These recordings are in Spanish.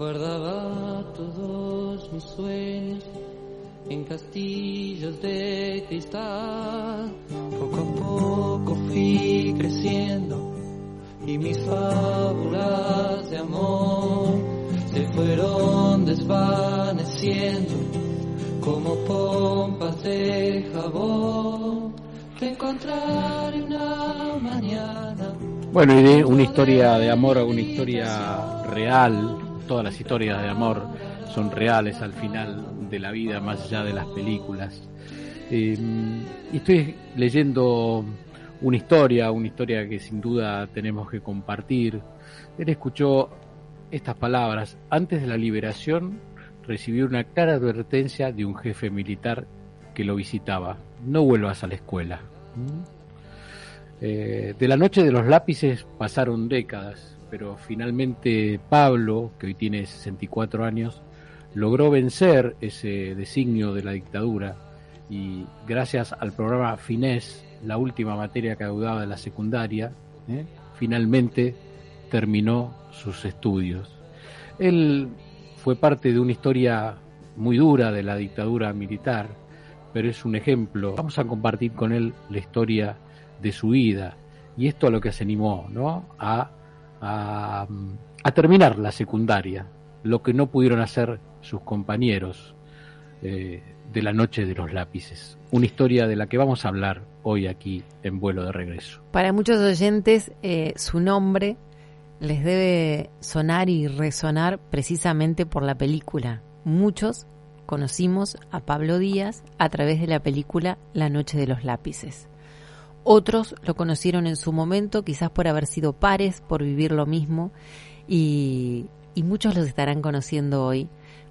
Guardaba todos mis sueños en castillos de cristal. Poco a poco fui creciendo y mis fábulas de amor se fueron desvaneciendo como pompas de jabón que encontraré una mañana. Bueno, y de una historia de amor a una historia real, todas las historias de amor son reales al final de la vida, más allá de las películas. Eh, y estoy leyendo una historia, una historia que sin duda tenemos que compartir. Él escuchó estas palabras. Antes de la liberación recibió una clara advertencia de un jefe militar que lo visitaba. No vuelvas a la escuela. Eh, de la noche de los lápices pasaron décadas, pero finalmente Pablo, que hoy tiene 64 años, logró vencer ese designio de la dictadura y gracias al programa FINES, la última materia que de la secundaria, ¿eh? finalmente terminó sus estudios. Él fue parte de una historia muy dura de la dictadura militar, pero es un ejemplo. Vamos a compartir con él la historia de su vida y esto a lo que se animó ¿no? a, a, terminar la secundaria, lo que no pudieron hacer sus compañeros eh, de la noche de los lápices. Una historia de la que vamos a hablar hoy aquí en vuelo de regreso. Para muchos oyentes, eh, su nombre les debe sonar y resonar precisamente por la película. Muchos conocimos a Pablo Díaz a través de la película La Noche de los Lápices. Otros lo conocieron en su momento, quizás por haber sido pares, por vivir lo mismo, y, y muchos los estarán conociendo hoy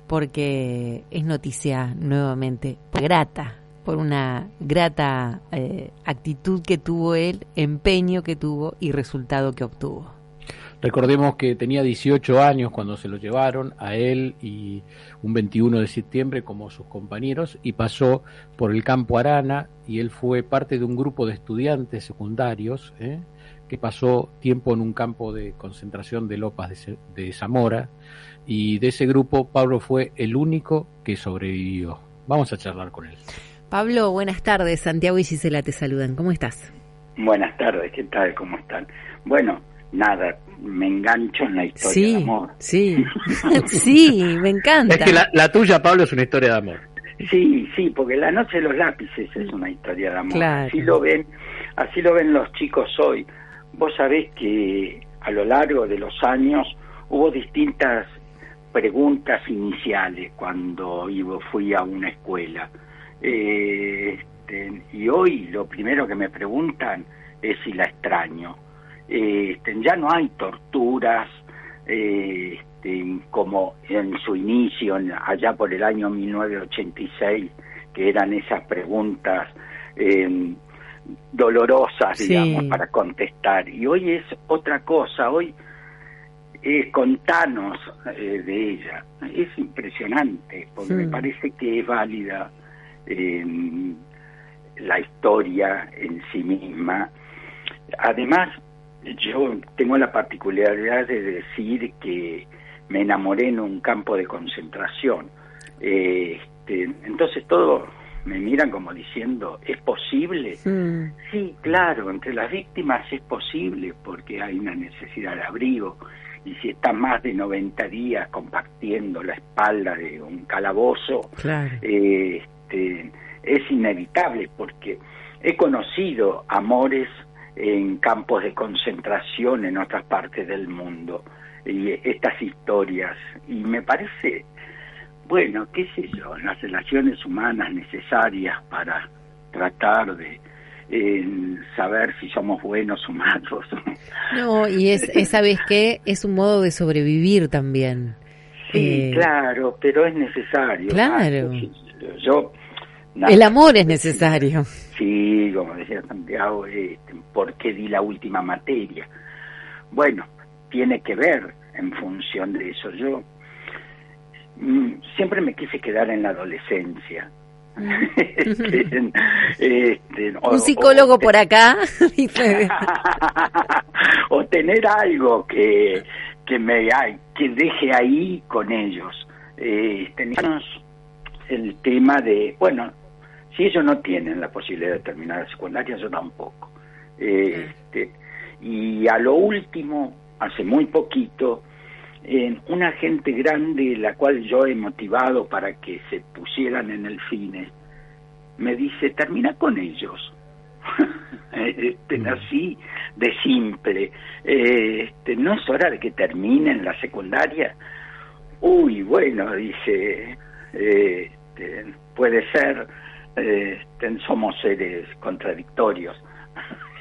porque es noticia nuevamente grata por una grata eh, actitud que tuvo él, empeño que tuvo y resultado que obtuvo. Recordemos que tenía 18 años cuando se lo llevaron a él y un 21 de septiembre como sus compañeros y pasó por el campo Arana y él fue parte de un grupo de estudiantes secundarios ¿eh? que pasó tiempo en un campo de concentración de Lopas de, de Zamora y de ese grupo Pablo fue el único que sobrevivió. Vamos a charlar con él. Pablo, buenas tardes. Santiago y Gisela te saludan. ¿Cómo estás? Buenas tardes, ¿qué tal? ¿Cómo están? Bueno, nada, me engancho en la historia sí, de amor. Sí, sí, me encanta. Es que la, tuya, Pablo, es una historia de amor. Sí, sí, porque La Noche de los Lápices es una historia de amor. Así lo ven, así lo ven los chicos hoy. Vos sabés que a lo largo de los años hubo distintas preguntas iniciales cuando iba, fui a una escuela. Eh, este, y hoy lo primero que me preguntan es si la extraño este, ya no hay torturas eh, este, como en su inicio, allá por el año 1986, que eran esas preguntas em, dolorosas, digamos, para contestar. Y hoy es otra cosa, hoy eh, contanos eh, de ella. Es impresionante, porque me parece que es válida em, la historia en sí misma. Además, yo tengo la particularidad de decir que me enamoré en un campo de concentración. este, entonces todo me miran como diciendo, ¿es posible? Sí, claro, entre las víctimas es posible porque hay una necesidad de abrigo y si está más de 90 días compartiendo la espalda de un calabozo, este, es inevitable porque he conocido amores en campos de concentración en otras partes del mundo y estas historias y me parece bueno qué sé yo las relaciones humanas necesarias para tratar de en saber si somos buenos o malos. No, y es, ¿sabes qué? Es un modo de sobrevivir también. Sí, eh, claro, pero es necesario. Claro. Ah, El amor es necesario. Sí, como decía Santiago, este, ¿por qué di la última materia? Bueno, tiene que ver en función de eso. Yo mm, siempre me quise quedar en la adolescencia. Este, un psicólogo por acá o tener algo que que me que deje ahí con ellos eh, teníamos el tema de bueno si ellos no tienen la posibilidad de terminar la secundaria yo tampoco este, y a lo último hace muy poquito en una gente grande la cual yo he motivado para que se pusieran en el cine, me dice, termina con ellos. este, mm. así de simple. este, no es hora de que terminen la secundaria. Uy, bueno, dice, este, puede ser, este, somos seres contradictorios.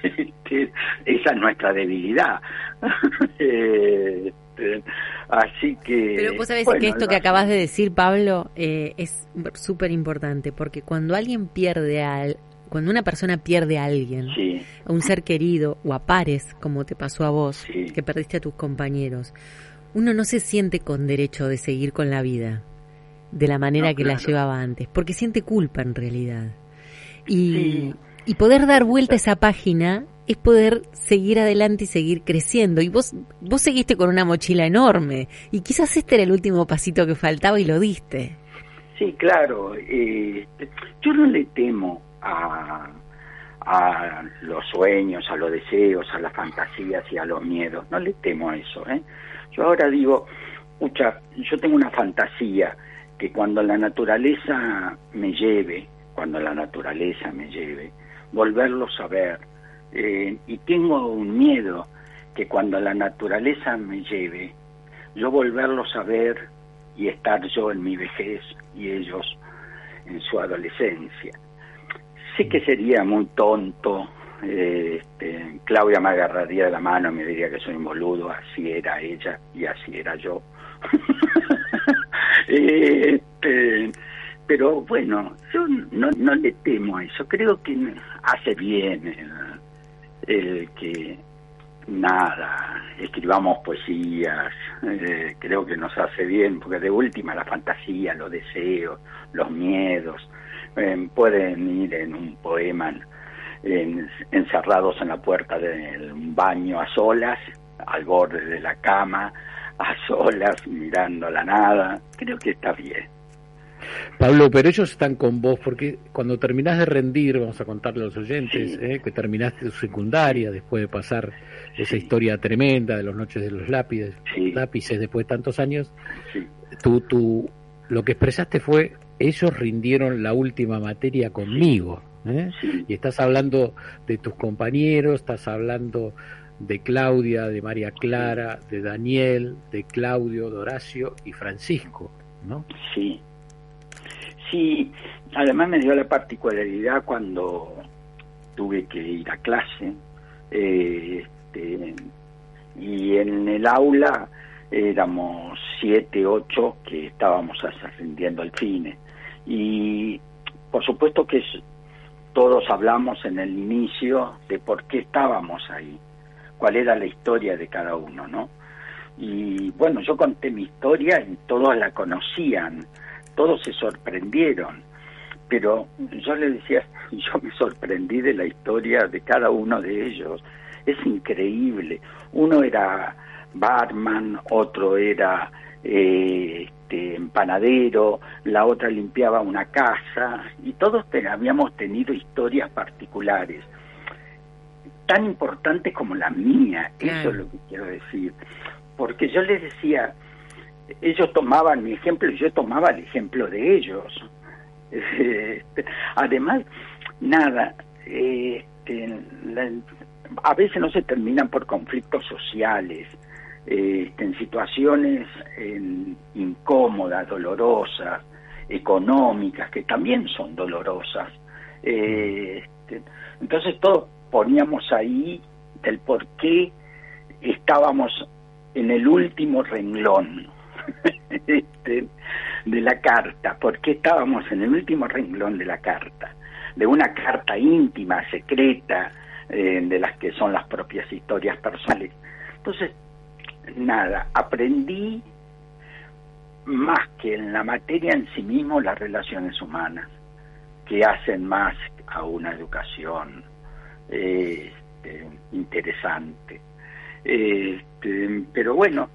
Este, esa es nuestra debilidad. Este, así que... Pero vos sabés que esto que acabas de decir, Pablo, eh, es súper importante, porque cuando alguien pierde al... Cuando una persona pierde a alguien, a un ser querido o a pares, como te pasó a vos, que perdiste a tus compañeros, uno no se siente con derecho de seguir con la vida de la manera que la llevaba antes, porque siente culpa en realidad. Y, y poder dar vuelta a esa página es poder seguir adelante y seguir creciendo. Y vos, vos seguiste con una mochila enorme y quizás este era el último pasito que faltaba y lo diste. Sí, claro. Eh, yo no le temo a, a los sueños, a los deseos, a las fantasías y a los miedos. No le temo a eso. ¿eh? Yo ahora digo, escucha, yo tengo una fantasía que cuando la naturaleza me lleve, cuando la naturaleza me lleve, volverlo a ver, eh, y tengo un miedo que cuando la naturaleza me lleve, yo volverlos a ver y estar yo en mi vejez y ellos en su adolescencia. Sé que sería muy tonto, eh, este, Claudia me agarraría de la mano y me diría que soy un boludo, así era ella y así era yo. este, pero bueno, yo no, no le temo a eso, creo que hace bien el que nada, escribamos poesías, eh, creo que nos hace bien, porque de última la fantasía, los deseos, los miedos, eh, pueden ir en un poema encerrados en la puerta del baño a solas, al borde de la cama, a solas, mirando la nada, creo que está bien. Pablo, pero ellos están con vos porque cuando terminás de rendir, vamos a contarle a los oyentes, eh, que terminaste tu secundaria después de pasar esa historia tremenda de los noches de los lápices, lápices después de tantos años, tú, tú, lo que expresaste fue, ellos rindieron la última materia conmigo. ¿eh? Y estás hablando de tus compañeros, estás hablando de Claudia, de María Clara, de Daniel, de Claudio, de Horacio y Francisco, ¿no? Sí, Sí, además me dio la particularidad cuando tuve que ir a clase eh, este, y en el aula éramos siete, ocho que estábamos ascendiendo al cine. Y por supuesto que todos hablamos en el inicio de por qué estábamos ahí, cuál era la historia de cada uno, ¿no? Y bueno, yo conté mi historia y todos la conocían todos se sorprendieron, pero yo le decía, yo me sorprendí de la historia de cada uno de ellos, es increíble, uno era barman, otro era eh, este, empanadero, la otra limpiaba una casa y todos habíamos tenido historias particulares tan importantes como la mía, eso es lo que quiero decir, porque yo les decía, ellos tomaban mi ejemplo y yo tomaba el ejemplo de ellos. Además, nada, este, a veces no se terminan por conflictos sociales, este, en situaciones incómodas, dolorosas, económicas, que también son dolorosas. Este, entonces todos poníamos ahí el por qué estábamos en el último renglón este, de la carta, por qué estábamos en el último renglón de la carta, de una carta íntima, secreta, eh, de las que son las propias historias personales. Entonces, nada, aprendí más que en la materia en sí mismo las relaciones humanas, que hacen más a una educación este, interesante. Este, pero bueno,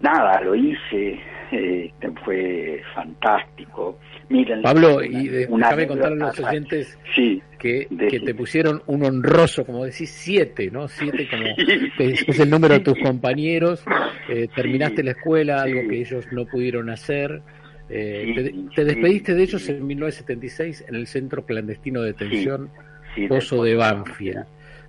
nada, lo hice, este, fue fantástico. Miren, Pablo, y déjame contar a los oyentes que, que, te pusieron un honroso, como decís, siete, ¿no? Siete, como es el número de tus compañeros, eh, terminaste la escuela, algo que ellos no pudieron hacer. Eh, te, despediste de ellos en 1976 en el centro clandestino de detención Pozo de Banfield.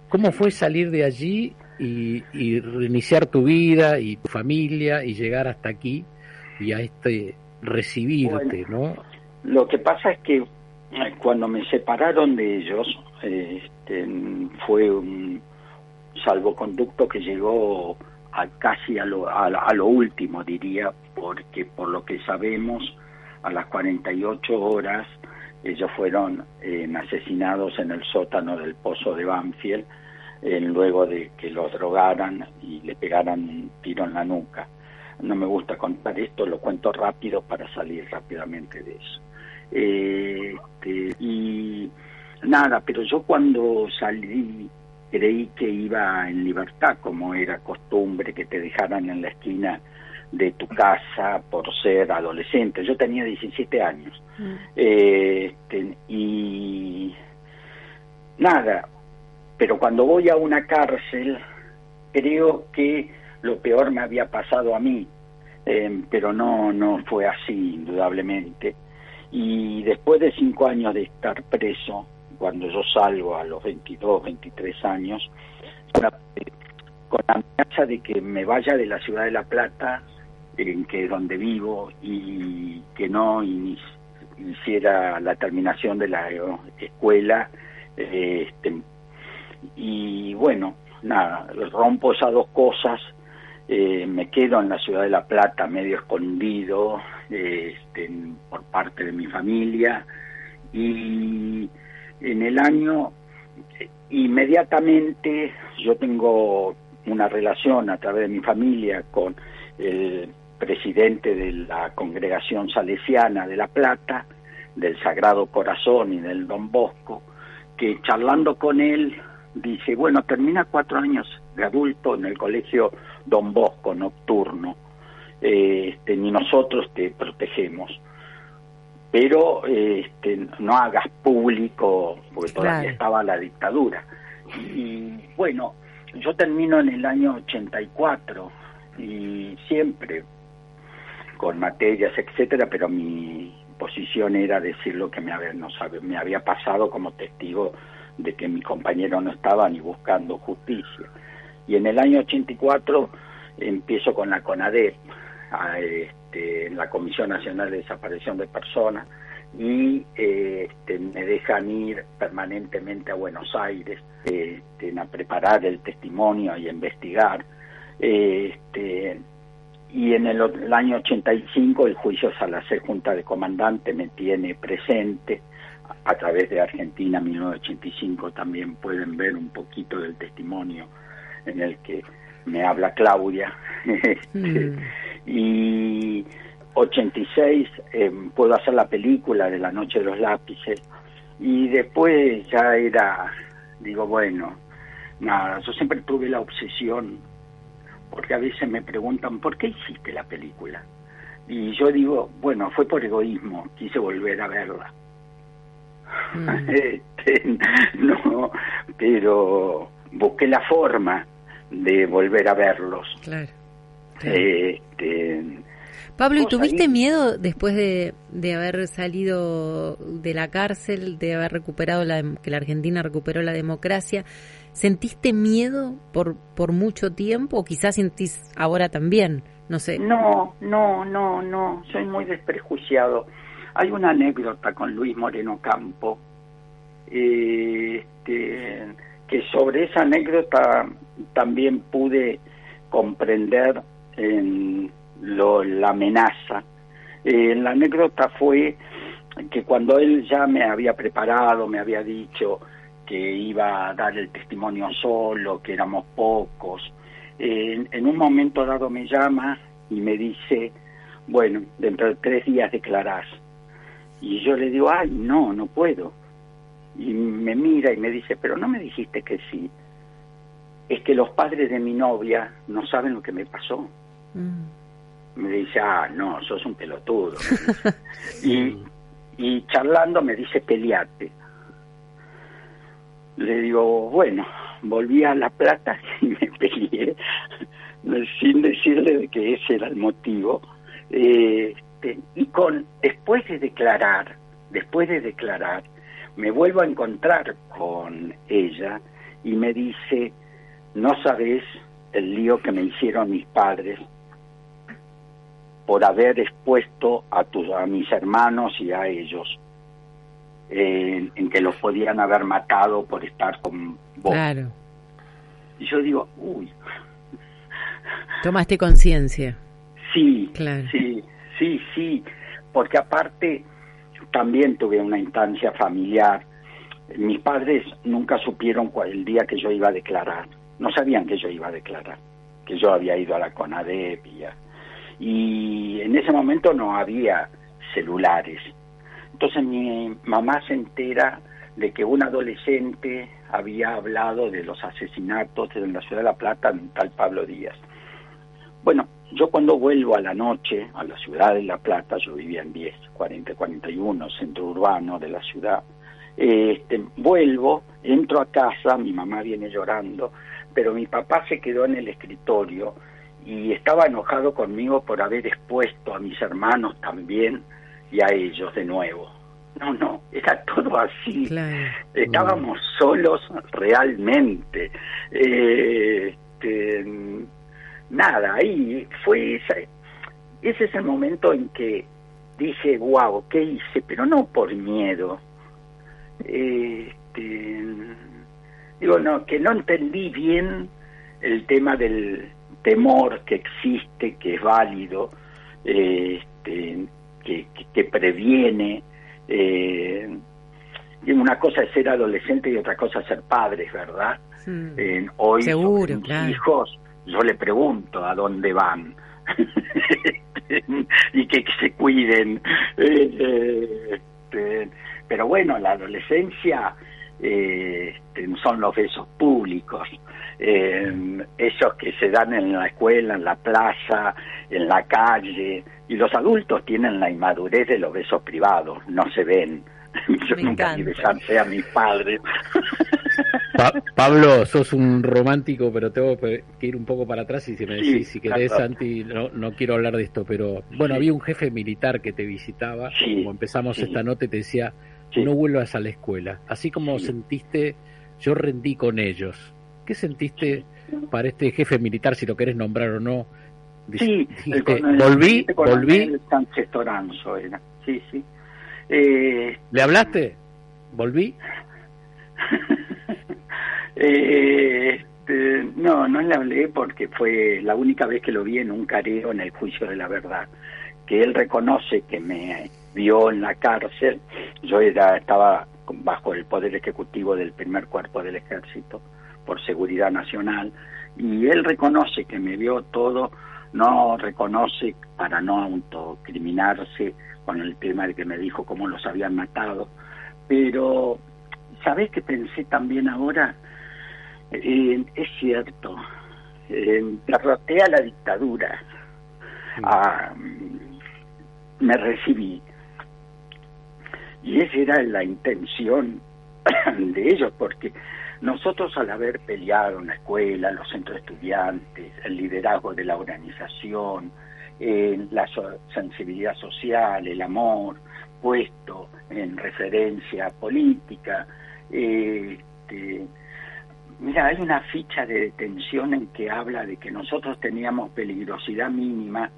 ¿Cómo fue salir de allí y, y, reiniciar tu vida y tu familia y llegar hasta aquí y a este recibirte, ¿no? Lo que pasa es que eh, cuando me separaron de ellos, este, fue un salvoconducto que llegó a casi a lo, a, lo último, diría, porque por lo que sabemos, a las 48 horas ellos fueron eh, asesinados en el sótano del pozo de Banfield luego de que los drogaran y le pegaran un tiro en la nuca. No me gusta contar esto, lo cuento rápido para salir rápidamente de eso. Este, y nada, pero yo cuando salí creí que iba en libertad, como era costumbre que te dejaran en la esquina de tu casa por ser adolescente. Yo tenía 17 años. Mm. Este, y nada, pero cuando voy a una cárcel, creo que lo peor me había pasado a mí, em, pero no, no fue así, indudablemente. Y después de cinco años de estar preso, cuando yo salgo a los 22, 23 años, con la amenaza de que me vaya de la ciudad de La Plata, en que es donde vivo, y que no hiciera la terminación de la escuela, este, y bueno, nada, rompo esas dos cosas, eh, me quedo en la ciudad de La Plata medio escondido este, por parte de mi familia y en el año inmediatamente yo tengo una relación a través de mi familia con el presidente de la congregación salesiana de La Plata, del Sagrado Corazón y del Don Bosco, que charlando con él dice, bueno, termina cuatro años de adulto en el colegio Don Bosco nocturno, este, ni nosotros te protegemos, pero este, no hagas público, porque todavía estaba la dictadura. Y bueno, yo termino en el año 84 y siempre con materias, etcétera, pero mi posición era decir lo que me había, no me había pasado como testigo de que mi compañero no estaba ni buscando justicia. Y en el año 84 empiezo con la CONADEP, este, la Comisión Nacional de Desaparición de Personas, y este, me dejan ir permanentemente a Buenos Aires este, a preparar el testimonio y a investigar. Este, y en el, el, año 85 el juicio Salacé Junta de Comandante me tiene presente a través de Argentina 1985 también pueden ver un poquito del testimonio en el que me habla Claudia. Este, mm. Y 86 eh, puedo hacer la película de La Noche de los Lápices y después ya era, digo, bueno, nada, yo siempre tuve la obsesión, porque a veces me preguntan, ¿por qué hiciste la película? Y yo digo, bueno, fue por egoísmo, quise volver a verla Mm. Este, no, pero busqué la forma de volver a verlos. Claro. Este, Pablo, ¿y tuviste miedo después de, de, haber salido de la cárcel, de haber recuperado la, que la Argentina recuperó la democracia? ¿Sentiste miedo por, por mucho tiempo o quizás sentís ahora también? No sé. No, no, no, no, soy muy desprejuiciado. Hay una anécdota con Luis Moreno Campo, eh, este, que sobre esa anécdota también pude comprender en lo, la amenaza. Eh, la anécdota fue que cuando él ya me había preparado, me había dicho que iba a dar el testimonio solo, que éramos pocos, en un momento dado me llama y me dice, bueno, dentro de tres días declarás. Y yo le digo, ay, no, no puedo. Y me mira y me dice, pero no me dijiste que sí. Es que los padres de mi novia no saben lo que me pasó. Mm. Me dice, ah, no, sos un pelotudo. y, y charlando me dice, peleate. Le digo, bueno, volví a La Plata y me peleé, sin decirle de que ese era el motivo. Eh, y con después de declarar, después de declarar, me vuelvo a encontrar con ella y me dice, no sabes el lío que me hicieron mis padres por haber expuesto a, tus, a mis hermanos y a ellos, en, que los podían haber matado por estar con vos. Claro. Y yo digo, uy. Tomaste conciencia. Sí, claro. sí, sí, sí, porque aparte también tuve una instancia familiar. Mis padres nunca supieron cuál, el día que yo iba a declarar. No sabían que yo iba a declarar, que yo había ido a la CONADEP y, en ese momento no había celulares. Entonces mi mamá se entera de que un adolescente había hablado de los asesinatos en la ciudad de La Plata en tal Pablo Díaz. Bueno, yo cuando vuelvo a la noche a la ciudad de La Plata, yo vivía en 10, 40, 41, centro urbano de la ciudad, este, vuelvo, entro a casa, mi mamá viene llorando, pero mi papá se quedó en el escritorio y estaba enojado conmigo por haber expuesto a mis hermanos también y a ellos de nuevo. No, no, era todo así. Estábamos solos realmente. Eh, este, nada, ahí fue esa, ese es el momento en que dije, wow, ¿qué hice? Pero no por miedo. Este, digo, no, que no entendí bien el tema del temor que existe, que es válido, este, que, que, previene. Eh, una cosa es ser adolescente y otra cosa es ser padres, ¿verdad? hoy Seguro, hijos yo le pregunto a dónde van y que, se cuiden. Eh, este, pero bueno, la adolescencia eh, este, son los besos públicos, eh, esos que se dan en la escuela, en la plaza, en la calle, y los adultos tienen la inmadurez de los besos privados, no se ven. Yo nunca vi besarse a mis padres. Pablo, sos un romántico, pero tengo que ir un poco para atrás y si me decís, si querés, Santi, no, no quiero hablar de esto, pero bueno, había un jefe militar que te visitaba, como empezamos esta nota y te decía, no vuelvas a la escuela. Así como sentiste, yo rendí con ellos. ¿Qué sentiste para este jefe militar, si lo querés nombrar o no? Sí, volví, volví. Sí, sí. Eh, ¿Le hablaste? ¿Volví? Eh, este, no, no le hablé porque fue la única vez que lo vi en un careo en el juicio de la verdad, que él reconoce que me vio en la cárcel, yo era, estaba bajo el poder ejecutivo del primer cuerpo del ejército por seguridad nacional, y él reconoce que me vio todo, no reconoce para no autocriminarse con el tema de que me dijo cómo los habían matado, pero ¿sabés que pensé también ahora? Eh, es cierto, eh, derroté a la dictadura, ah, me recibí. Y esa era la intención de ellos, porque nosotros al haber peleado en la escuela, los centros de estudiantes, el liderazgo de la organización, la sensibilidad social, el amor puesto en referencia política, este, Mira, hay una ficha de detención en que habla de que nosotros teníamos peligrosidad mínima,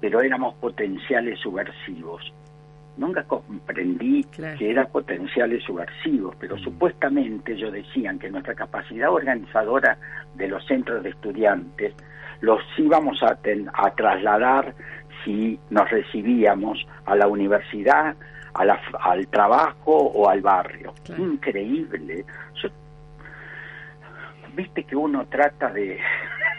pero éramos potenciales subversivos. Nunca comprendí que eran potenciales subversivos, pero mm. supuestamente ellos decían que nuestra capacidad organizadora de los centros de estudiantes los íbamos a, a trasladar si nos recibíamos a la universidad, al trabajo o al barrio. Increíble. Viste que uno trata de,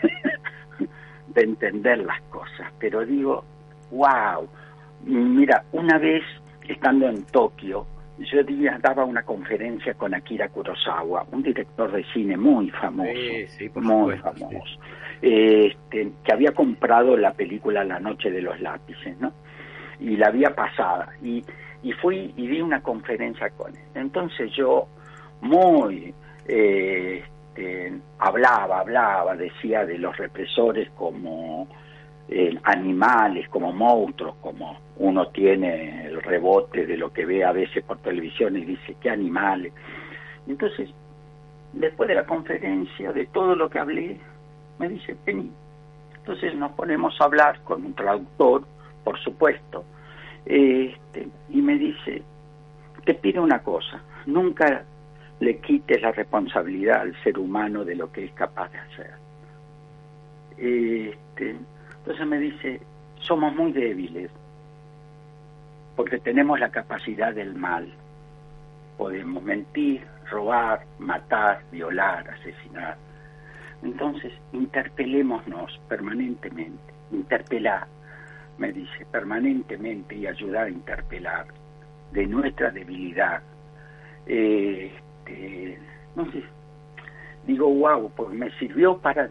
de entender las cosas, pero digo, wow, Mira, una vez estando en Tokio, yo daba una conferencia con Akira Kurosawa, un director de cine muy famoso, muy famoso, este, que había comprado la película La Noche de los Lápices, ¿no? Y la había pasada. Y, y fui y di una conferencia con él. Entonces yo, muy, este, hablaba, hablaba, decía de los represores como animales, como monstruos, como uno tiene el rebote de lo que ve a veces por televisión y dice, ¿qué animales? Entonces, después de la conferencia, de todo lo que hablé, me dice, vení. Entonces nos ponemos a hablar con un traductor, por supuesto, este, y me dice, te pido una cosa, nunca le quites la responsabilidad al ser humano de lo que es capaz de hacer. Este, entonces me dice, somos muy débiles, porque tenemos la capacidad del mal. Podemos mentir, robar, matar, violar, asesinar. Entonces, interpelémonos permanentemente, interpelar, me dice, permanentemente y ayudar a interpelar de nuestra debilidad. Este, no sé, digo, wow, pues me sirvió para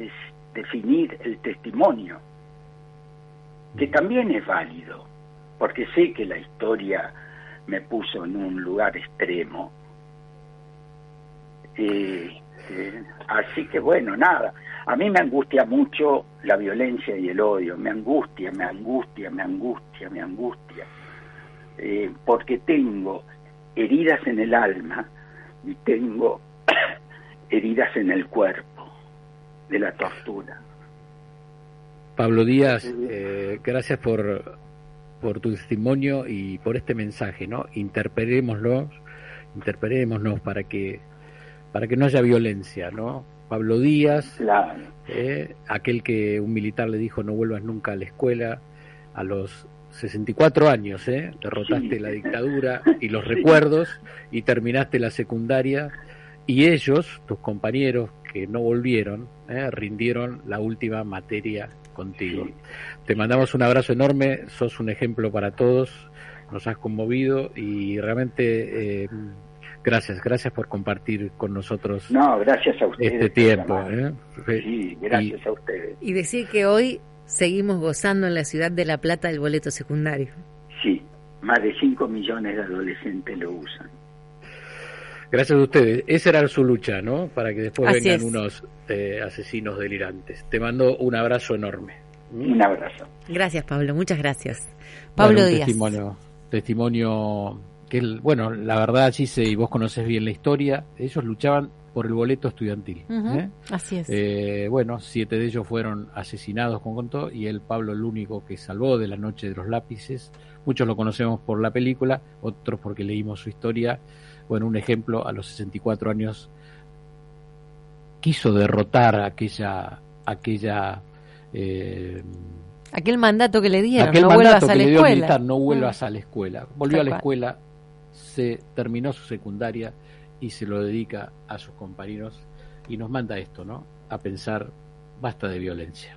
definir el testimonio que también es válido, porque sé que la historia me puso en un lugar extremo. Eh, eh, así que bueno, nada, a mí me angustia mucho la violencia y el odio, me angustia, me angustia, me angustia, me angustia, eh, porque tengo heridas en el alma y tengo heridas en el cuerpo de la tortura. Pablo Díaz, eh, gracias por, por tu testimonio y por este mensaje, ¿no? Interpelémoslo, interpelémonos para que para que no haya violencia, ¿no? Pablo Díaz, eh, aquel que un militar le dijo no vuelvas nunca a la escuela, a los 64 años, ¿eh? derrotaste la dictadura y los recuerdos y terminaste la secundaria y ellos, tus compañeros que no volvieron, ¿eh? rindieron la última materia contigo. Te mandamos un abrazo enorme, sos un ejemplo para todos, nos has conmovido y realmente eh, gracias, gracias por compartir con nosotros no, gracias a ustedes este tiempo. ¿eh? Sí, gracias a ustedes. Y decir que hoy seguimos gozando en la ciudad de La Plata del boleto secundario. Sí, más de 5 millones de adolescentes lo usan. Gracias a ustedes. Esa era su lucha, ¿no? Para que después vengan unos eh, asesinos delirantes. Te mando un abrazo enorme. ¿Mm? Un abrazo. Gracias, Pablo. Muchas gracias. Pablo Díaz. Testimonio, testimonio que, bueno, la verdad, Gise, y vos conoces bien la historia, ellos luchaban por el boleto estudiantil. ¿eh? Así es. Eh, bueno, siete de ellos fueron asesinados con contó y él, Pablo, el único que salvó de la noche de los lápices. Muchos lo conocemos por la película, otros porque leímos su historia bueno, un ejemplo, a los 64 años quiso derrotar aquella, aquella eh, aquel mandato que le dieron, no vuelvas a la escuela. no vuelvas a la escuela. Volvió a la escuela, se terminó su secundaria y se lo dedica a sus compañeros y nos manda esto, ¿no? A pensar, basta de violencia.